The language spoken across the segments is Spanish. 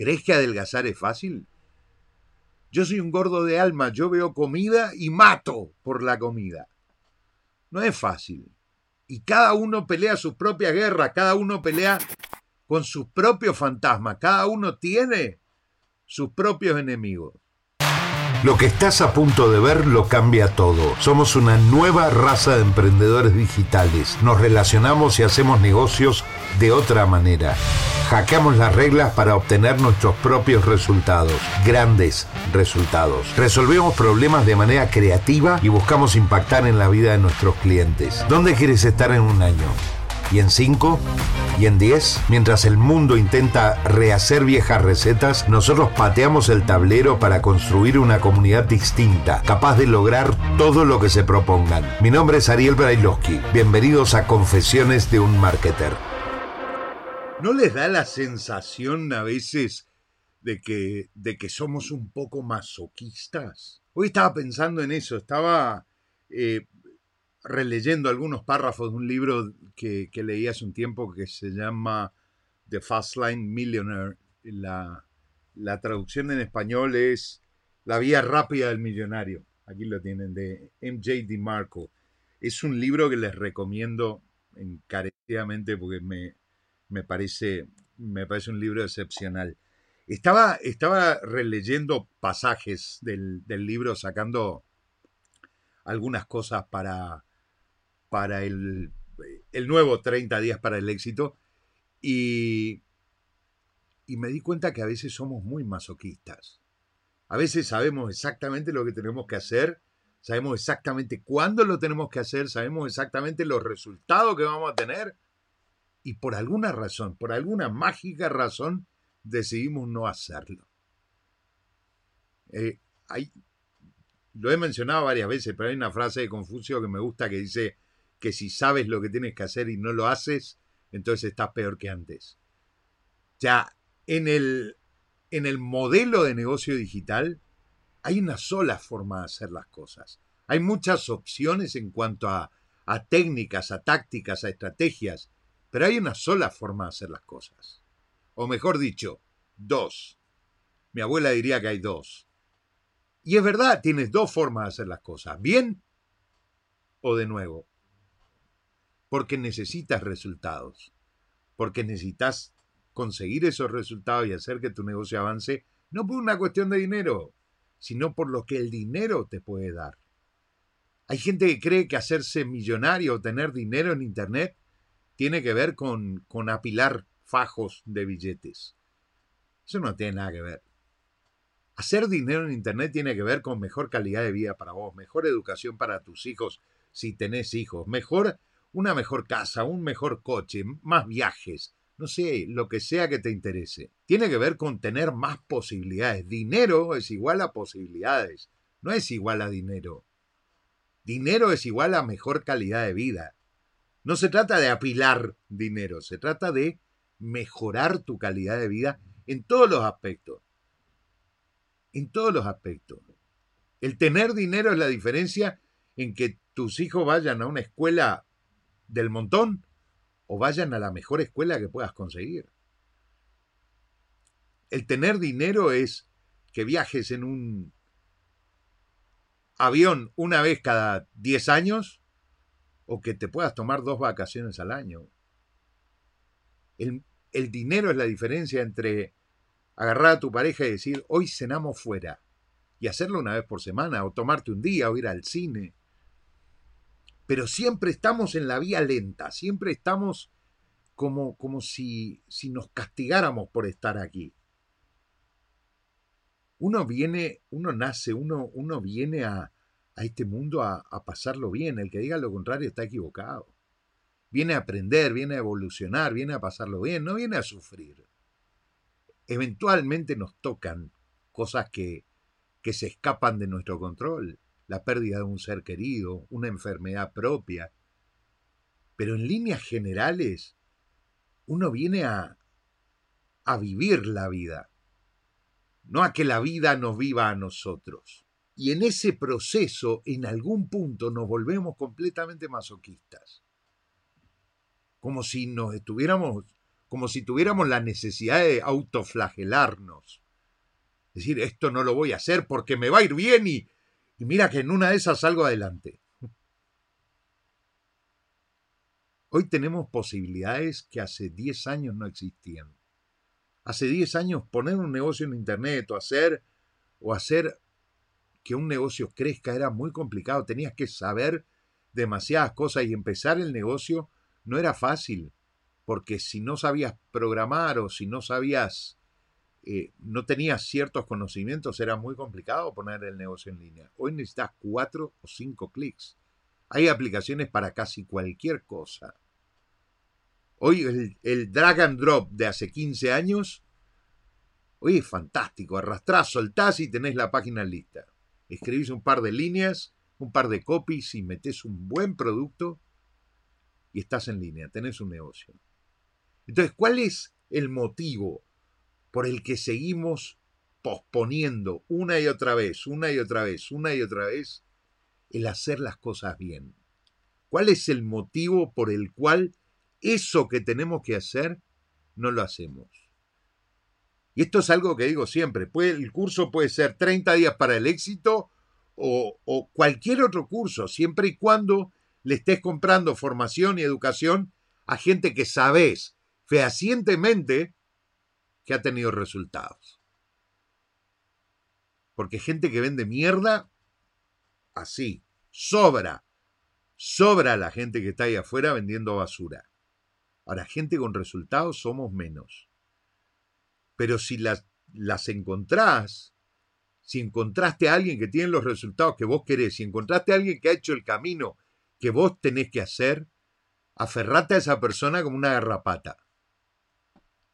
¿Crees que adelgazar es fácil? Yo soy un gordo de alma, yo veo comida y mato por la comida. No es fácil. Y cada uno pelea sus propias guerras, cada uno pelea con sus propios fantasmas, cada uno tiene sus propios enemigos. Lo que estás a punto de ver lo cambia todo. Somos una nueva raza de emprendedores digitales. Nos relacionamos y hacemos negocios de otra manera. Hackeamos las reglas para obtener nuestros propios resultados, grandes resultados. Resolvemos problemas de manera creativa y buscamos impactar en la vida de nuestros clientes. ¿Dónde quieres estar en un año? y en 5 y en 10, mientras el mundo intenta rehacer viejas recetas, nosotros pateamos el tablero para construir una comunidad distinta, capaz de lograr todo lo que se propongan. Mi nombre es Ariel Brailovsky. Bienvenidos a Confesiones de un Marketer. ¿No les da la sensación a veces de que, de que somos un poco masoquistas? Hoy estaba pensando en eso, estaba eh, releyendo algunos párrafos de un libro que, leí hace un tiempo que se llama The Fast Line Millionaire. La, la traducción en español es La vía rápida del millonario. Aquí lo tienen, de MJ DiMarco. Es un libro que les recomiendo encarecidamente porque me, me, parece, me parece un libro excepcional. Estaba, estaba releyendo pasajes del, del libro, sacando algunas cosas para, para el, nuevo 30 días para el éxito y, y me di cuenta que a veces somos muy masoquistas. A veces sabemos exactamente lo que tenemos que hacer, sabemos exactamente cuándo lo tenemos que hacer, sabemos exactamente los resultados que vamos a tener y por alguna razón, por alguna mágica razón, decidimos no hacerlo. Eh, hay, lo he mencionado varias veces, pero hay una frase de Confucio que me gusta que dice, que si sabes lo que tienes que hacer y no lo haces, entonces estás peor que antes. Ya, en el, en el modelo de negocio digital hay una sola forma de hacer las cosas. Hay muchas opciones en cuanto a, a técnicas, a tácticas, a estrategias, pero hay una sola forma de hacer las cosas. O mejor dicho, dos. Mi abuela diría que hay dos. Y es verdad, tienes dos formas de hacer las cosas, bien o de nuevo porque necesitas resultados, porque necesitas conseguir esos resultados y hacer que tu negocio avance, no por una cuestión de dinero, sino por lo que el dinero te puede dar. Hay gente que cree que hacerse millonario o tener dinero en Internet tiene que ver con, con apilar fajos de billetes. Eso no tiene nada que ver. Hacer dinero en Internet tiene que ver con mejor calidad de vida para vos, mejor educación para tus hijos si tenés hijos, mejor una mejor casa, un mejor coche, más viajes, no sé, lo que sea que te interese. Tiene que ver con tener más posibilidades. Dinero es igual a posibilidades, no es igual a dinero. Dinero es igual a mejor calidad de vida. No se trata de apilar dinero, se trata de mejorar tu calidad de vida en todos los aspectos. En todos los aspectos. El tener dinero es la diferencia en que tus hijos vayan a una escuela del montón o vayan a la mejor escuela que puedas conseguir. El tener dinero es que viajes en un avión una vez cada 10 años o que te puedas tomar dos vacaciones al año. El, el, dinero es la diferencia entre agarrar a tu pareja y decir, hoy cenamos fuera, y hacerlo una vez por semana, o tomarte un día, o ir al cine, pero siempre estamos en la vía lenta, siempre estamos como, como si, si nos castigáramos por estar aquí. Uno viene, uno nace, uno, uno viene a, a este mundo a, a pasarlo bien. El que diga lo contrario está equivocado. Viene a aprender, viene a evolucionar, viene a pasarlo bien, no viene a sufrir. Eventualmente nos tocan cosas que, que se escapan de nuestro control la pérdida de un ser querido, una enfermedad propia. Pero en líneas generales, uno viene a, a vivir la vida, no a que la vida nos viva a nosotros. Y en ese proceso, en algún punto, nos volvemos completamente masoquistas. Como si nos estuviéramos como si tuviéramos la necesidad de autoflagelarnos. Decir, esto no lo voy a hacer porque me va a ir bien y, y mira que en una de esas salgo adelante. Hoy tenemos posibilidades que hace 10 años no existían. Hace 10 años poner un negocio en internet o hacer o hacer que un negocio crezca era muy complicado, tenías que saber demasiadas cosas y empezar el negocio no era fácil, porque si no sabías programar o si no sabías, eh, no tenías ciertos conocimientos, era muy complicado poner el negocio en línea. Hoy necesitas cuatro o cinco clics. Hay aplicaciones para casi cualquier cosa. Hoy el, drag and drop de hace 15 años, hoy es fantástico. Arrastrás, soltás y tenés la página lista. Escribís un par de líneas, un par de copies y metés un buen producto y estás en línea, tenés un negocio. Entonces, ¿cuál es el motivo por el que seguimos posponiendo una y otra vez, una y otra vez, una y otra vez el hacer las cosas bien? ¿Cuál es el motivo por el cual eso que tenemos que hacer no lo hacemos? Y esto es algo que digo siempre, el curso puede ser 30 días para el éxito o, o cualquier otro curso, siempre y cuando le estés comprando formación y educación a gente que sabes fehacientemente que ha tenido resultados. Porque gente que vende mierda, así, sobra. Sobra la gente que está ahí afuera vendiendo basura. Ahora, gente con resultados somos menos. Pero si las, las encontrás, si encontraste a alguien que tiene los resultados que vos querés, si encontraste a alguien que ha hecho el camino que vos tenés que hacer, aferrate a esa persona como una garrapata.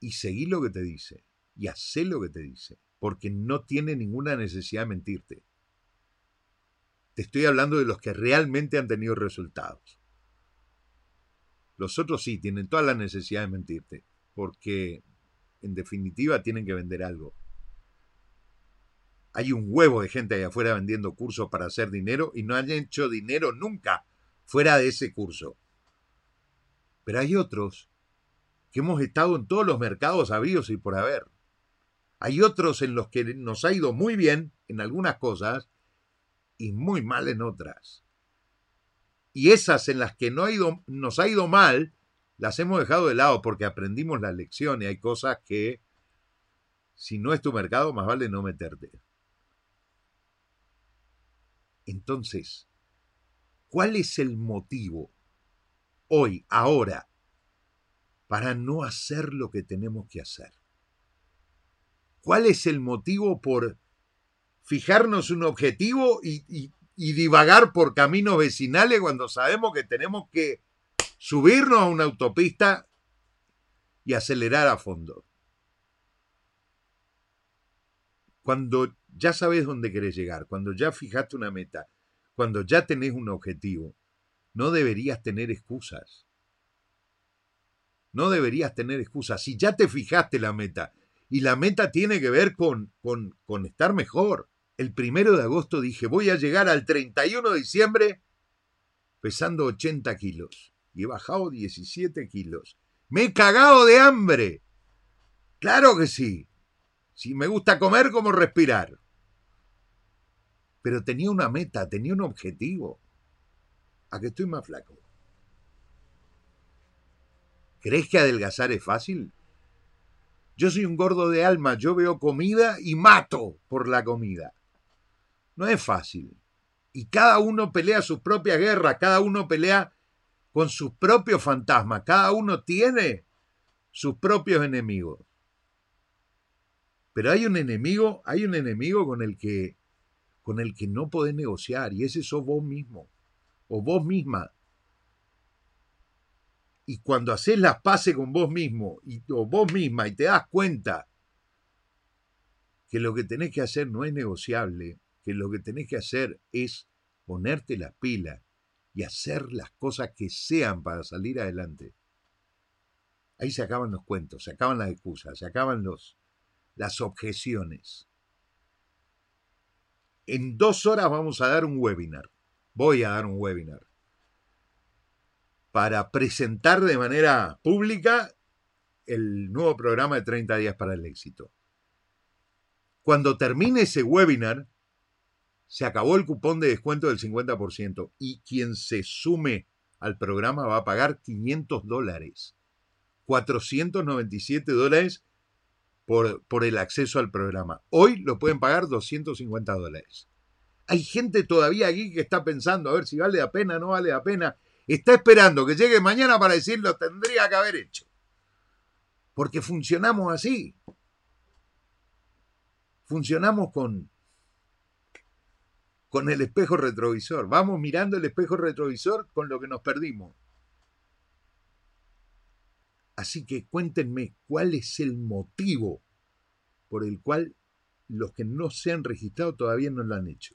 Y seguí lo que te dice. Y hacé lo que te dice. Porque no tiene ninguna necesidad de mentirte. Te estoy hablando de los que realmente han tenido resultados. Los otros sí, tienen toda la necesidad de mentirte, porque en definitiva tienen que vender algo. Hay un huevo de gente allá afuera vendiendo cursos para hacer dinero y no han hecho dinero nunca fuera de ese curso. Pero hay otros que hemos estado en todos los mercados habidos y por haber. Hay otros en los que nos ha ido muy bien en algunas cosas y muy mal en otras. Y esas en las que no ha ido, nos ha ido mal, las hemos dejado de lado porque aprendimos la lección y hay cosas que, si no es tu mercado, más vale no meterte. Entonces, ¿cuál es el motivo hoy, ahora, para no hacer lo que tenemos que hacer? ¿Cuál es el motivo por fijarnos un objetivo y, y divagar por caminos vecinales cuando sabemos que tenemos que subirnos a una autopista y acelerar a fondo. Cuando ya sabes dónde querés llegar, cuando ya fijaste una meta, cuando ya tenés un objetivo, no deberías tener excusas. No deberías tener excusas. Si ya te fijaste la meta, y la meta tiene que ver con, con, con estar mejor, el primero de agosto dije, voy a llegar al 31 de diciembre pesando 80 kilos. Y he bajado 17 kilos. Me he cagado de hambre. Claro que sí. Si me gusta comer como respirar. Pero tenía una meta, tenía un objetivo. ¿A que estoy más flaco? ¿Crees que adelgazar es fácil? Yo soy un gordo de alma, yo veo comida y mato por la comida. No es fácil. Y cada uno pelea sus propias guerras, cada uno pelea con sus propios fantasmas, cada uno tiene sus propios enemigos. Pero hay un enemigo, hay un enemigo con el que con el que no podés negociar y ese sos vos mismo o vos misma. Y cuando haces las paces con vos mismo y, o vos misma y te das cuenta que lo que tenés que hacer no es negociable, que lo que tenés que hacer es ponerte las pilas y hacer las cosas que sean para salir adelante. Ahí se acaban los cuentos, se acaban las excusas, se acaban los, las objeciones. En dos horas vamos a dar un webinar. Voy a dar un webinar para presentar de manera pública el nuevo programa de 30 días para el éxito. Cuando termine ese webinar, se acabó el cupón de descuento del 50% y quien se sume al programa va a pagar 500 dólares. 497 dólares por, por el acceso al programa. Hoy lo pueden pagar 250 dólares. Hay gente todavía aquí que está pensando a ver si vale la pena no vale la pena. Está esperando que llegue mañana para decir lo tendría que haber hecho. Porque funcionamos así. Funcionamos con, con el espejo retrovisor. Vamos mirando el espejo retrovisor con lo que nos perdimos. Así que cuéntenme cuál es el motivo por el cual los que no se han registrado todavía no lo han hecho.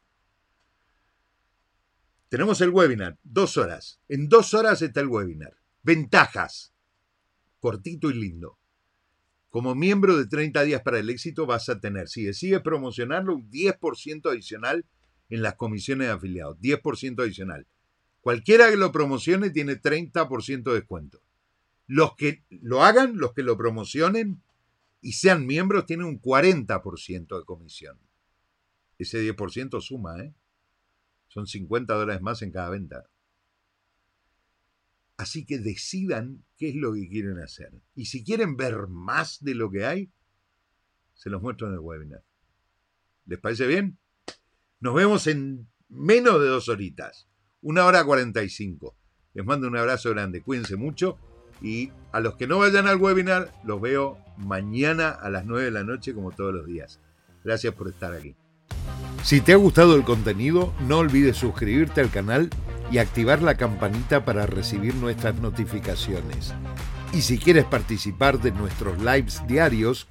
Tenemos el webinar, dos horas. En dos horas está el webinar. Ventajas. Cortito y lindo. Como miembro de 30 días para el éxito vas a tener, si decides promocionarlo, un 10% adicional en las comisiones de afiliados. 10% adicional. Cualquiera que lo promocione tiene 30% de descuento. Los que lo hagan, los que lo promocionen y sean miembros, tienen un 40% de comisión. Ese 10% suma, ¿eh? Son 50 dólares más en cada venta. Así que decidan qué es lo que quieren hacer. Y si quieren ver más de lo que hay, se los muestro en el webinar. ¿Les parece bien? Nos vemos en menos de dos horitas. Una hora cuarenta y cinco. Les mando un abrazo grande. Cuídense mucho. Y a los que no vayan al webinar, los veo mañana a las 9 de la noche como todos los días. Gracias por estar aquí. Si te ha gustado el contenido, no olvides suscribirte al canal y activar la campanita para recibir nuestras notificaciones. Y si quieres participar de nuestros lives diarios,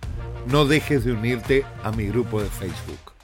no dejes de unirte a mi grupo de Facebook.